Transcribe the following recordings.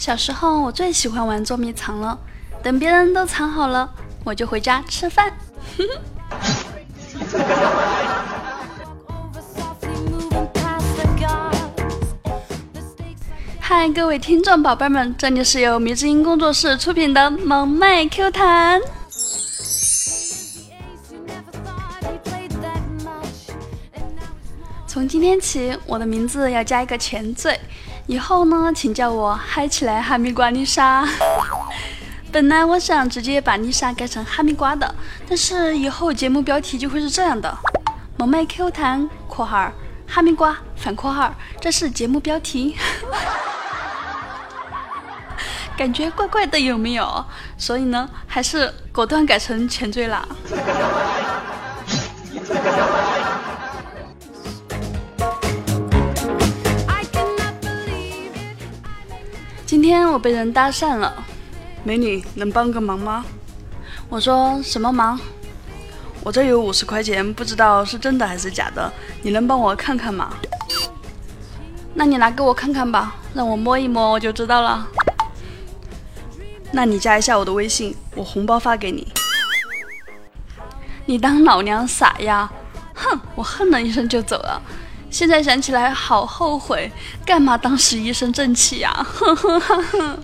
小时候我最喜欢玩捉迷藏了，等别人都藏好了，我就回家吃饭。嗨，各位听众宝贝们，这里是由迷之音工作室出品的萌妹 Q 弹。从今天起，我的名字要加一个前缀，以后呢，请叫我嗨起来哈密瓜丽莎。本来我想直接把丽莎改成哈密瓜的，但是以后节目标题就会是这样的：萌妹 Q 弹（括号哈密瓜反括号），这是节目标题。感觉怪怪的，有没有？所以呢，还是果断改成前缀啦。天我被人搭讪了，美女，能帮个忙吗？我说什么忙？我这有五十块钱，不知道是真的还是假的，你能帮我看看吗？那你拿给我看看吧，让我摸一摸，我就知道了。那你加一下我的微信，我红包发给你。你当老娘傻呀？哼！我哼了一声就走了。现在想起来好后悔，干嘛当时一身正气呀？哼哼哼哼。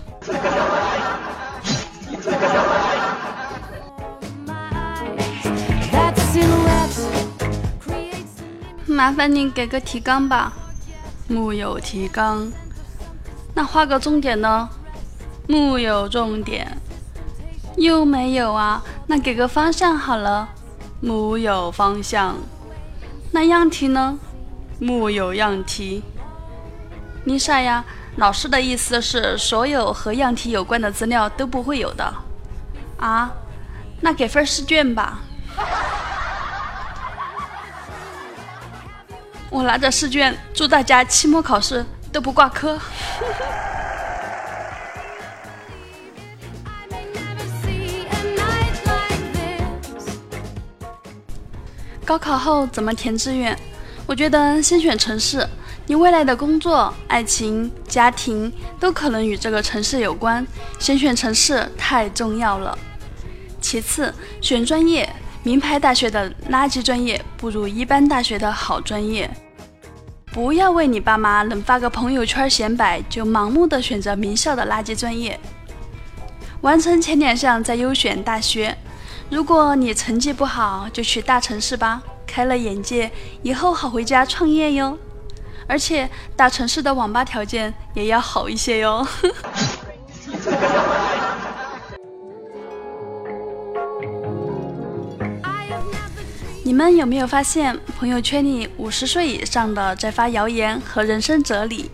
麻烦你给个提纲吧。木有提纲。那画个重点呢？木有重点，又没有啊？那给个方向好了。木有方向。那样题呢？木有样题。丽莎呀，老师的意思是所有和样题有关的资料都不会有的。啊？那给份试卷吧。我拿着试卷，祝大家期末考试都不挂科。高考后怎么填志愿？我觉得先选城市，你未来的工作、爱情、家庭都可能与这个城市有关，先选城市太重要了。其次，选专业，名牌大学的垃圾专业不如一般大学的好专业。不要为你爸妈能发个朋友圈显摆，就盲目的选择名校的垃圾专业。完成前两项再优选大学。如果你成绩不好，就去大城市吧，开了眼界，以后好回家创业哟。而且大城市的网吧条件也要好一些哟。你们有没有发现，朋友圈里五十岁以上的在发谣言和人生哲理，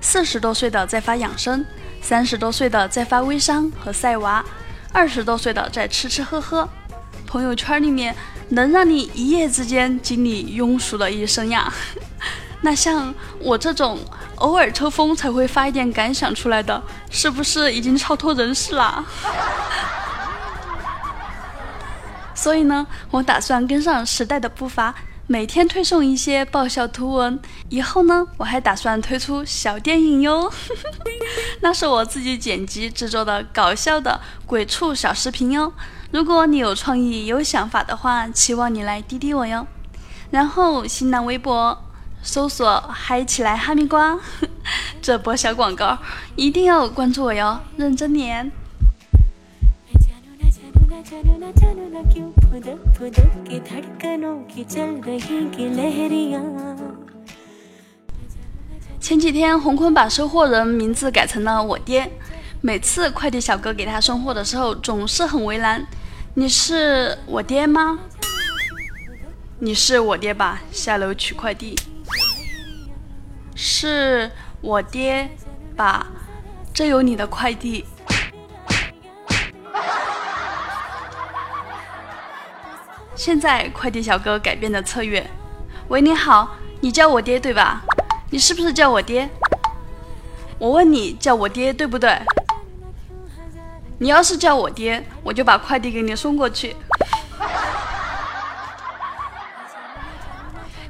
四十多岁的在发养生，三十多岁的在发微商和晒娃。二十多岁的在吃吃喝喝，朋友圈里面能让你一夜之间经历庸俗的一生呀？那像我这种偶尔抽风才会发一点感想出来的，是不是已经超脱人世啦？所以呢，我打算跟上时代的步伐。每天推送一些爆笑图文，以后呢，我还打算推出小电影哟。那是我自己剪辑制作的搞笑的鬼畜小视频哟。如果你有创意、有想法的话，期望你来滴滴我哟。然后新浪微博搜索“嗨起来哈密瓜”，这波小广告一定要关注我哟，认真点。前几天，红坤把收货人名字改成了我爹。每次快递小哥给他送货的时候，总是很为难。你是我爹吗？你是我爹吧？下楼取快递。是我爹吧？这有你的快递。现在快递小哥改变的策略。喂，你好，你叫我爹对吧？你是不是叫我爹？我问你叫我爹对不对？你要是叫我爹，我就把快递给你送过去。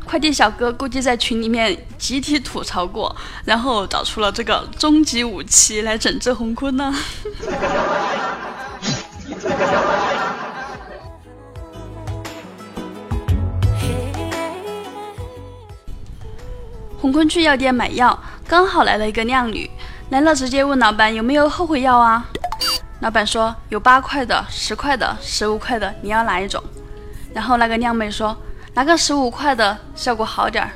快递小哥估计在群里面集体吐槽过，然后找出了这个终极武器来整治洪坤呢。洪坤去药店买药，刚好来了一个靓女，来了直接问老板有没有后悔药啊？老板说有八块的、十块的、十五块的，你要哪一种？然后那个靓妹说拿个十五块的，效果好点儿。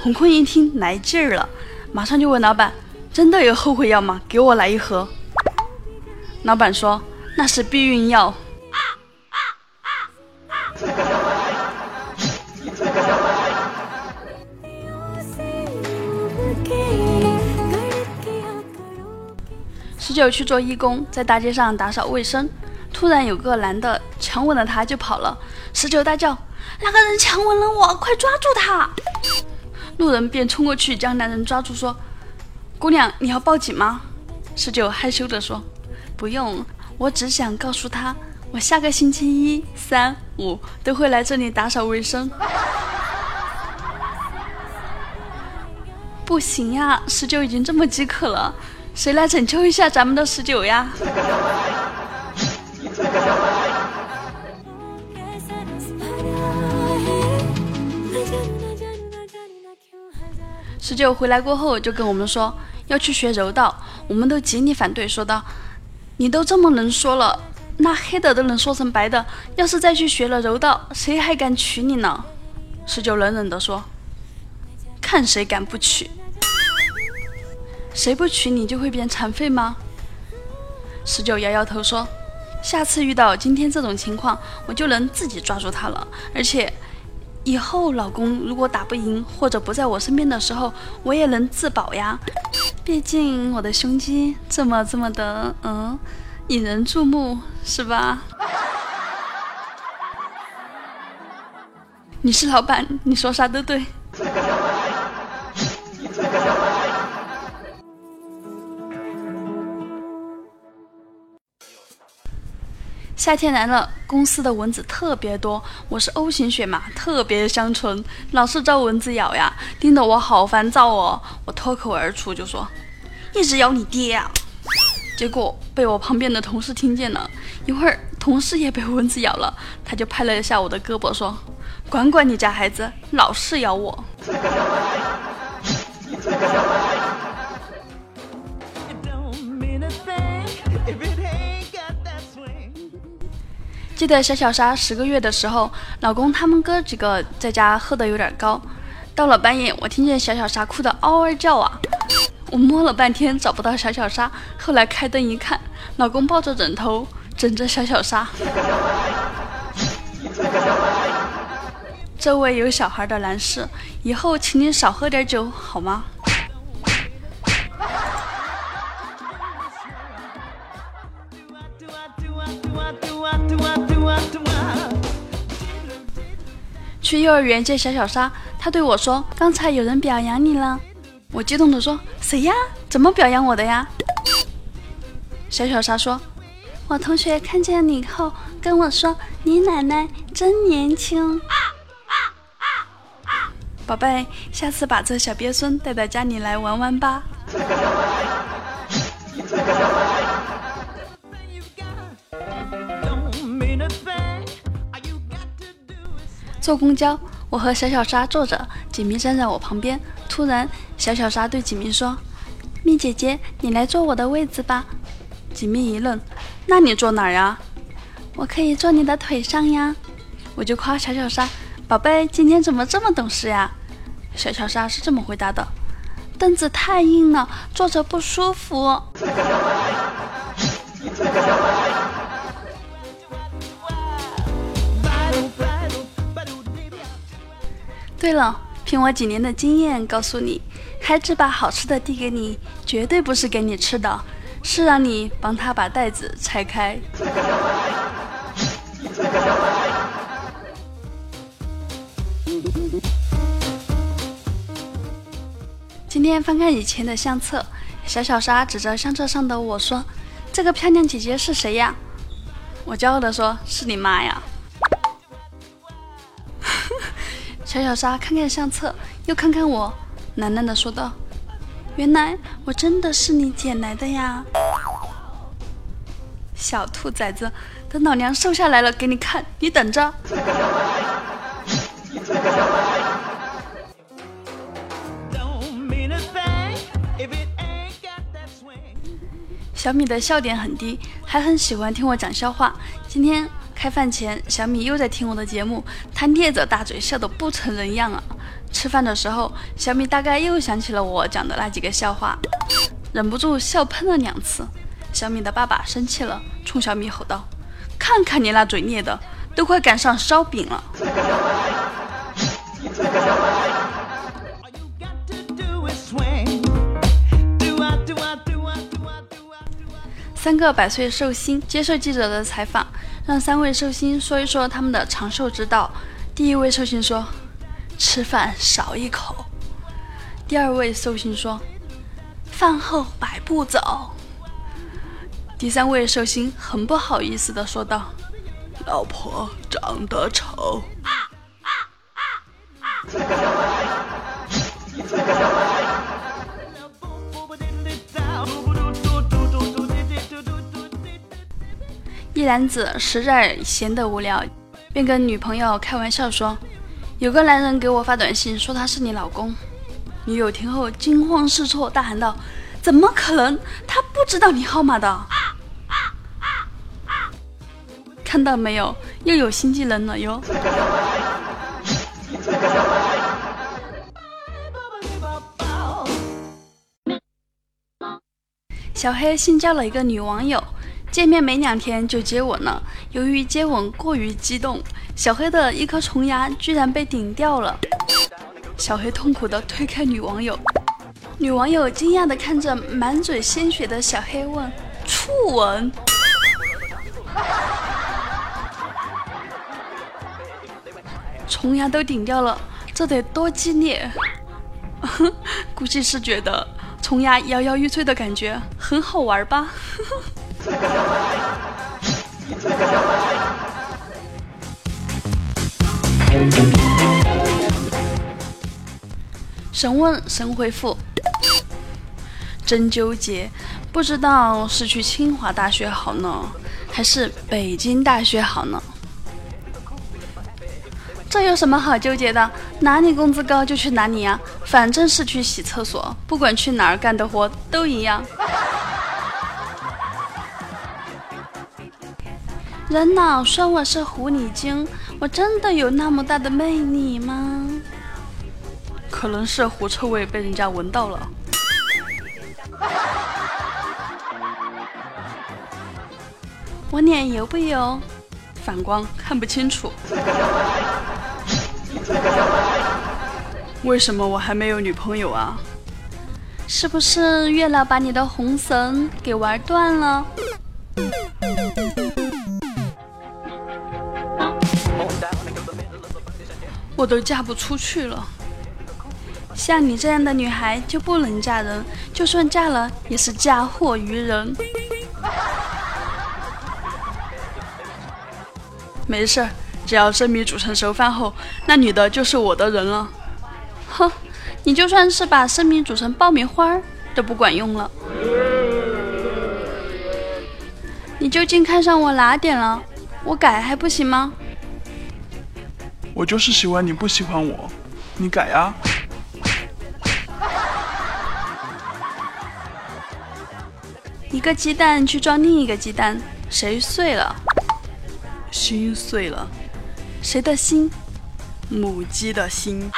洪坤一听来劲儿了，马上就问老板：真的有后悔药吗？给我来一盒。老板说那是避孕药。十九去做义工，在大街上打扫卫生，突然有个男的强吻了他，就跑了。十九大叫：“那个人强吻了我，快抓住他！”路人便冲过去将男人抓住，说：“姑娘，你要报警吗？”十九害羞地说：“不用，我只想告诉他，我下个星期一、三、五都会来这里打扫卫生。”不行呀，十九已经这么饥渴了。谁来拯救一下咱们的十九呀？十九回来过后就跟我们说要去学柔道，我们都极力反对，说道：“你都这么能说了，那黑的都能说成白的，要是再去学了柔道，谁还敢娶你呢？”十九冷冷地说：“看谁敢不娶。”谁不娶你就会变残废吗？十九摇摇头说：“下次遇到今天这种情况，我就能自己抓住他了。而且，以后老公如果打不赢或者不在我身边的时候，我也能自保呀。毕竟我的胸肌这么这么的，嗯，引人注目，是吧？”你是老板，你说啥都对。夏天来了，公司的蚊子特别多。我是 O 型血嘛，特别香醇，老是招蚊子咬呀，叮得我好烦躁哦。我脱口而出就说：“一直咬你爹啊！”结果被我旁边的同事听见了。一会儿，同事也被蚊子咬了，他就拍了一下我的胳膊说：“管管你家孩子，老是咬我。”记得小小沙十个月的时候，老公他们哥几个在家喝的有点高，到了半夜，我听见小小沙哭的嗷嗷叫啊！我摸了半天找不到小小沙，后来开灯一看，老公抱着枕头枕着小小沙。这位有小孩的男士，以后请你少喝点酒好吗？去幼儿园接小小沙，他对我说：“刚才有人表扬你了。”我激动地说：“谁呀？怎么表扬我的呀？”小小沙说：“我同学看见你后跟我说，你奶奶真年轻。”宝贝，下次把这小鳖孙带到家里来玩玩吧。坐公交，我和小小沙坐着，锦明站在我旁边。突然，小小沙对锦明说：“蜜姐姐，你来坐我的位子吧。”锦明一愣：“那你坐哪儿呀？”“我可以坐你的腿上呀。”我就夸小小沙：“宝贝，今天怎么这么懂事呀？”小小沙是这么回答的：“凳子太硬了，坐着不舒服。”对了，凭我几年的经验告诉你，孩子把好吃的递给你，绝对不是给你吃的，是让你帮他把袋子拆开。今天翻看以前的相册，小小沙指着相册上的我说：“这个漂亮姐姐是谁呀？”我骄傲地说：“是你妈呀。”小小沙看看相册，又看看我，喃喃地说道：“原来我真的是你捡来的呀，小兔崽子！等老娘瘦下来了给你看，你等着。”小米的笑点很低，还很喜欢听我讲笑话。今天开饭前，小米又在听我的节目，他咧着大嘴笑得不成人样啊。吃饭的时候，小米大概又想起了我讲的那几个笑话，忍不住笑喷了两次。小米的爸爸生气了，冲小米吼道：“看看你那嘴咧的，都快赶上烧饼了。”三个百岁寿星接受记者的采访，让三位寿星说一说他们的长寿之道。第一位寿星说：“吃饭少一口。”第二位寿星说：“饭后百步走。”第三位寿星很不好意思的说道：“老婆长得丑。”一男子实在闲得无聊，便跟女朋友开玩笑说：“有个男人给我发短信说他是你老公。”女友听后惊慌失措，大喊道：“怎么可能？他不知道你号码的！”看到没有，又有新技能了哟！小黑新交了一个女网友。见面没两天就接吻了，由于接吻过于激动，小黑的一颗虫牙居然被顶掉了。小黑痛苦地推开女网友，女网友惊讶地看着满嘴鲜血的小黑问：“触吻？虫牙都顶掉了，这得多激烈？” 估计是觉得虫牙摇摇欲坠的感觉很好玩吧。神问神回复，真纠结，不知道是去清华大学好呢，还是北京大学好呢？这有什么好纠结的？哪里工资高就去哪里啊，反正是去洗厕所，不管去哪儿干的活都一样。人老说我是狐狸精，我真的有那么大的魅力吗？可能是狐臭味被人家闻到了。我脸油不油？反光看不清楚。为什么我还没有女朋友啊？是不是月老把你的红绳给玩断了？我都嫁不出去了，像你这样的女孩就不能嫁人，就算嫁了也是嫁祸于人。没事儿，只要生米煮成熟饭后，那女的就是我的人了。哼，你就算是把生米煮成爆米花都不管用了。你究竟看上我哪点了？我改还不行吗？我就是喜欢你不喜欢我，你改呀！一个鸡蛋去撞另一个鸡蛋，谁碎了？心碎了，谁的心？母鸡的心。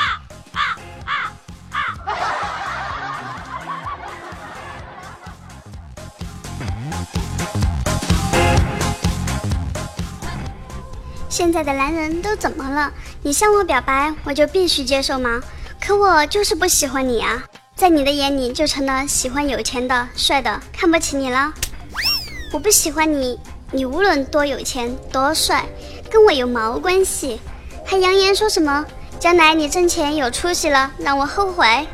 现在的男人都怎么了？你向我表白，我就必须接受吗？可我就是不喜欢你啊！在你的眼里，就成了喜欢有钱的、帅的，看不起你了。我不喜欢你，你无论多有钱、多帅，跟我有毛关系？还扬言说什么将来你挣钱有出息了，让我后悔？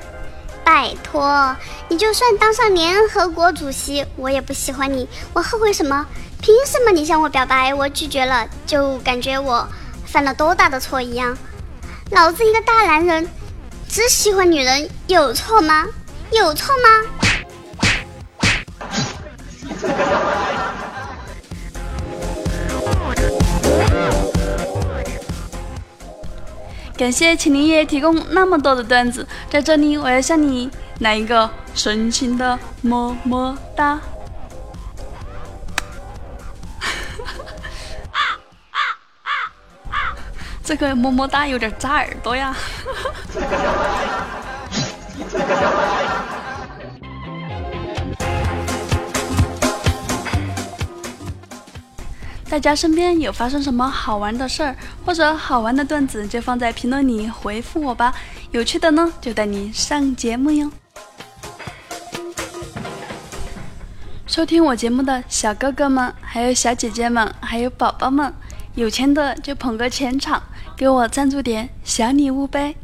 拜托，你就算当上联合国主席，我也不喜欢你，我后悔什么？凭什么你向我表白，我拒绝了，就感觉我犯了多大的错一样？老子一个大男人，只喜欢女人，有错吗？有错吗？感谢秦林叶提供那么多的段子，在这里我要向你来一个深情的么么哒。这个么么哒有点扎耳朵呀。大家身边有发生什么好玩的事儿或者好玩的段子，就放在评论里回复我吧。有趣的呢，就带你上节目哟。收听我节目的小哥哥们，还有小姐姐们，还有宝宝们，有钱的就捧个钱场，给我赞助点小礼物呗。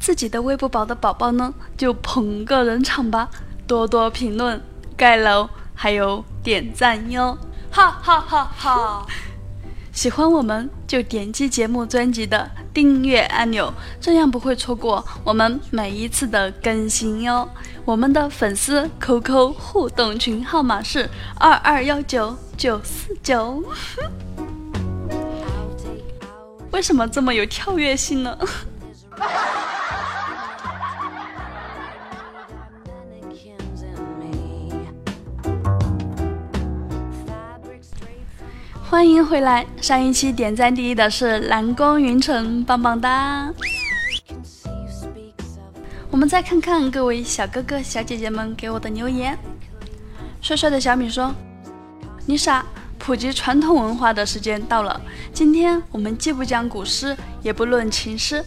自己的喂不饱的宝宝呢，就捧个人场吧，多多评论、盖楼，还有点赞哟。哈哈哈！哈，喜欢我们就点击节目专辑的订阅按钮，这样不会错过我们每一次的更新哟。我们的粉丝 QQ 互动群号码是二二幺九九四九。为什么这么有跳跃性呢？欢迎回来！上一期点赞第一的是蓝光云城，棒棒哒！我们再看看各位小哥哥、小姐姐们给我的留言。帅帅的小米说：“你傻，普及传统文化的时间到了。今天我们既不讲古诗，也不论情诗，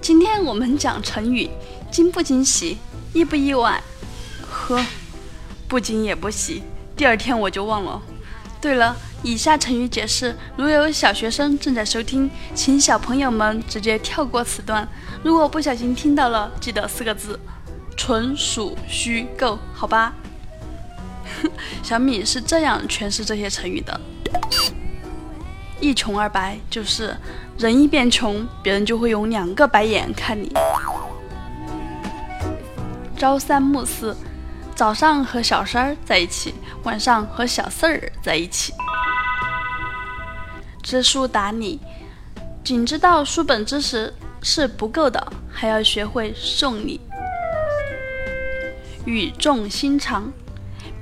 今天我们讲成语，惊不惊喜，意不意外？呵，不惊也不喜。第二天我就忘了。对了。”以下成语解释，如有小学生正在收听，请小朋友们直接跳过此段。如果不小心听到了，记得四个字：纯属虚构，好吧？小米是这样诠释这些成语的：一穷二白，就是人一变穷，别人就会用两个白眼看你；朝三暮四，早上和小三儿在一起，晚上和小四儿在一起。知书达理，仅知道书本知识是不够的，还要学会送礼。语重心长，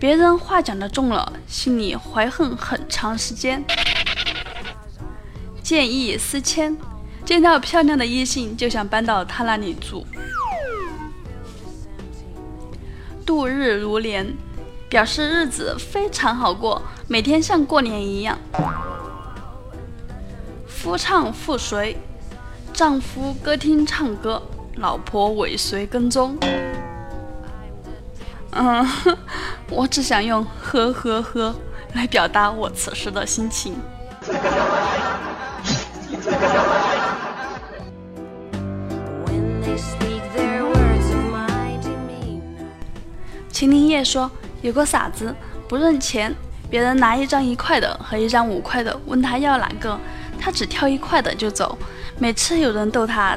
别人话讲的重了，心里怀恨很长时间。见异思迁，见到漂亮的异性就想搬到他那里住。度日如年，表示日子非常好过，每天像过年一样。夫唱妇随，丈夫歌厅唱歌，老婆尾随跟踪。嗯，我只想用呵呵呵来表达我此时的心情。秦林叶说：“有个傻子不认钱，别人拿一张一块的和一张五块的，问他要哪个。”他只挑一块的就走，每次有人逗他，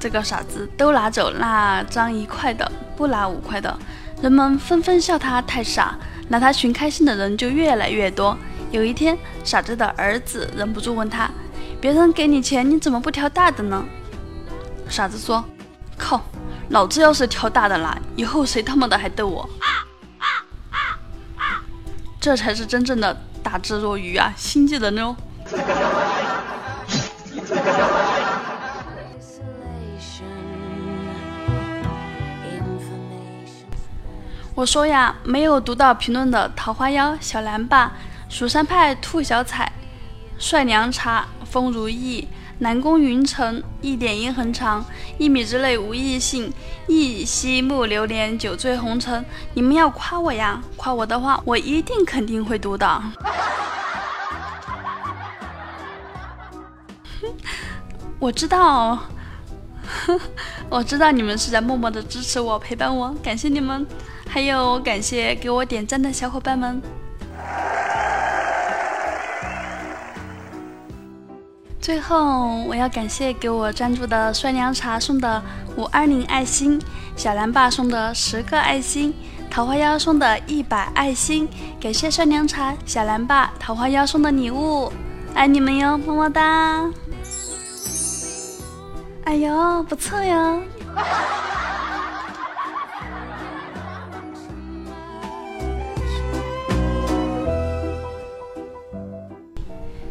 这个傻子都拿走那张一块的，不拿五块的，人们纷纷笑他太傻，拿他寻开心的人就越来越多。有一天，傻子的儿子忍不住问他：“别人给你钱，你怎么不挑大的呢？”傻子说：“靠，老子要是挑大的拿，以后谁他妈的还逗我？这才是真正的大智若愚啊，心机人哦。”我说呀，没有读到评论的桃花妖小蓝爸、蜀山派兔小彩、帅凉茶、风如意、南宫云城、一点一横长、一米之内无异性、一夕暮流年、酒醉红尘，你们要夸我呀！夸我的话，我一定肯定会读的。我知道，我知道你们是在默默的支持我、陪伴我，感谢你们。还有感谢给我点赞的小伙伴们。最后，我要感谢给我赞助的帅凉茶送的五二零爱心，小蓝爸送的十个爱心，桃花妖送的一百爱心。感谢帅凉茶、小蓝爸、桃花妖送的礼物，爱你们哟，么么哒！哎呦，不错哟。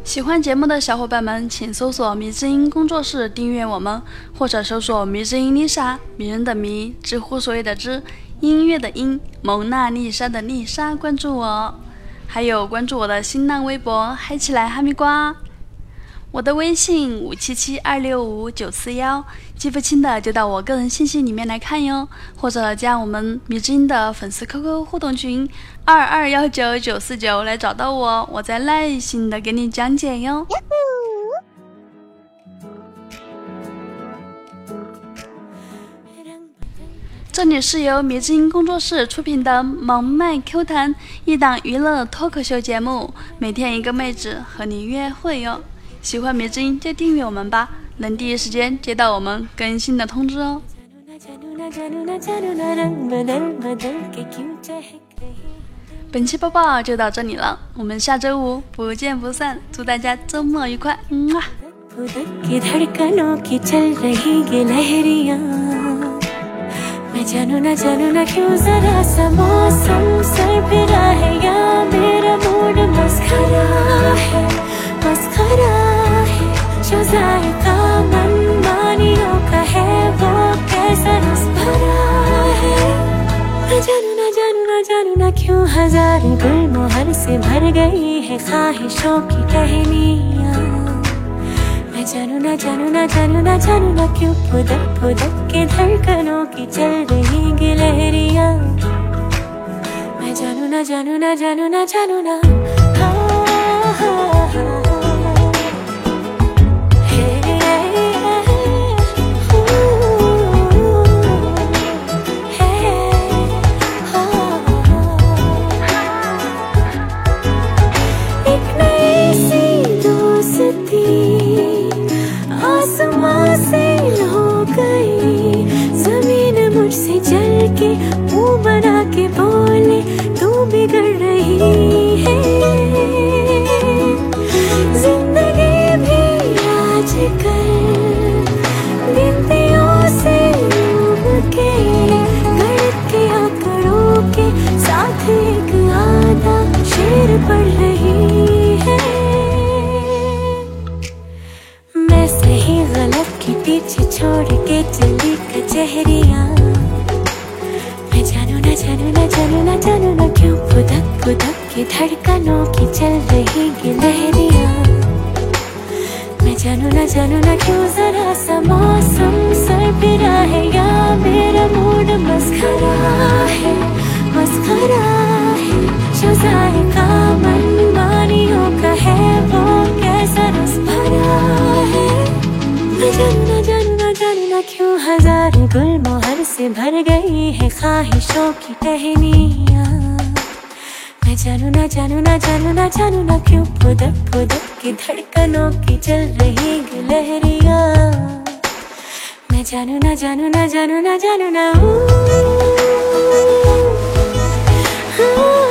喜欢节目的小伙伴们，请搜索“迷之音工作室”订阅我们，或者搜索“迷之音丽莎”，迷人的迷，知乎所有的知，音乐的音，蒙娜丽莎的丽莎，关注我，还有关注我的新浪微博，嗨起来哈密瓜。我的微信五七七二六五九四幺，记不清的就到我个人信息里面来看哟，或者加我们迷之音的粉丝 QQ 互动群二二幺九九四九来找到我，我再耐心的给你讲解哟。这里是由迷之音工作室出品的萌妹 Q 弹一档娱乐脱口秀节目，每天一个妹子和你约会哟。喜欢迷之音就订阅我们吧，能第一时间接到我们更新的通知哦。本期播报就到这里了，我们下周五不见不散，祝大家周末愉快，嗯啊。मस्खरा है जो है है क्यों हज़ार गुल मोहर से भर गई है ख्वाहिशों की टहनियाँ जानू न जानू न जानू न जानू न क्यों फुदक फुदक के धड़कनों की चल रही गिलहरियाँ मैं जानू न जानू न जानू न जानू न हाँ हाँ हाँ धड़कनों की चल रही गिलहरिया मैं जानू ना जानू ना क्यों? जरा सा मौसम सर है या मेरा मूड मस्खरा है? मस्खरा है जो जायका मन मानियों का है, वो कैसा रस भरा है? मैं जानू ना जानू ना क्यों हज़ार गुल मोहर से भर गई है ख्वाहिशों की टहनिया? मैं जानू ना जानू ना जानू ना जानू ना क्यों पुदक पुदक की धड़कनों की चल रही गुलहरिया? मैं जानू ना जानू ना जानू ना जानू ना हाँ। जानू ना जानू ना जानू ना, जानू ना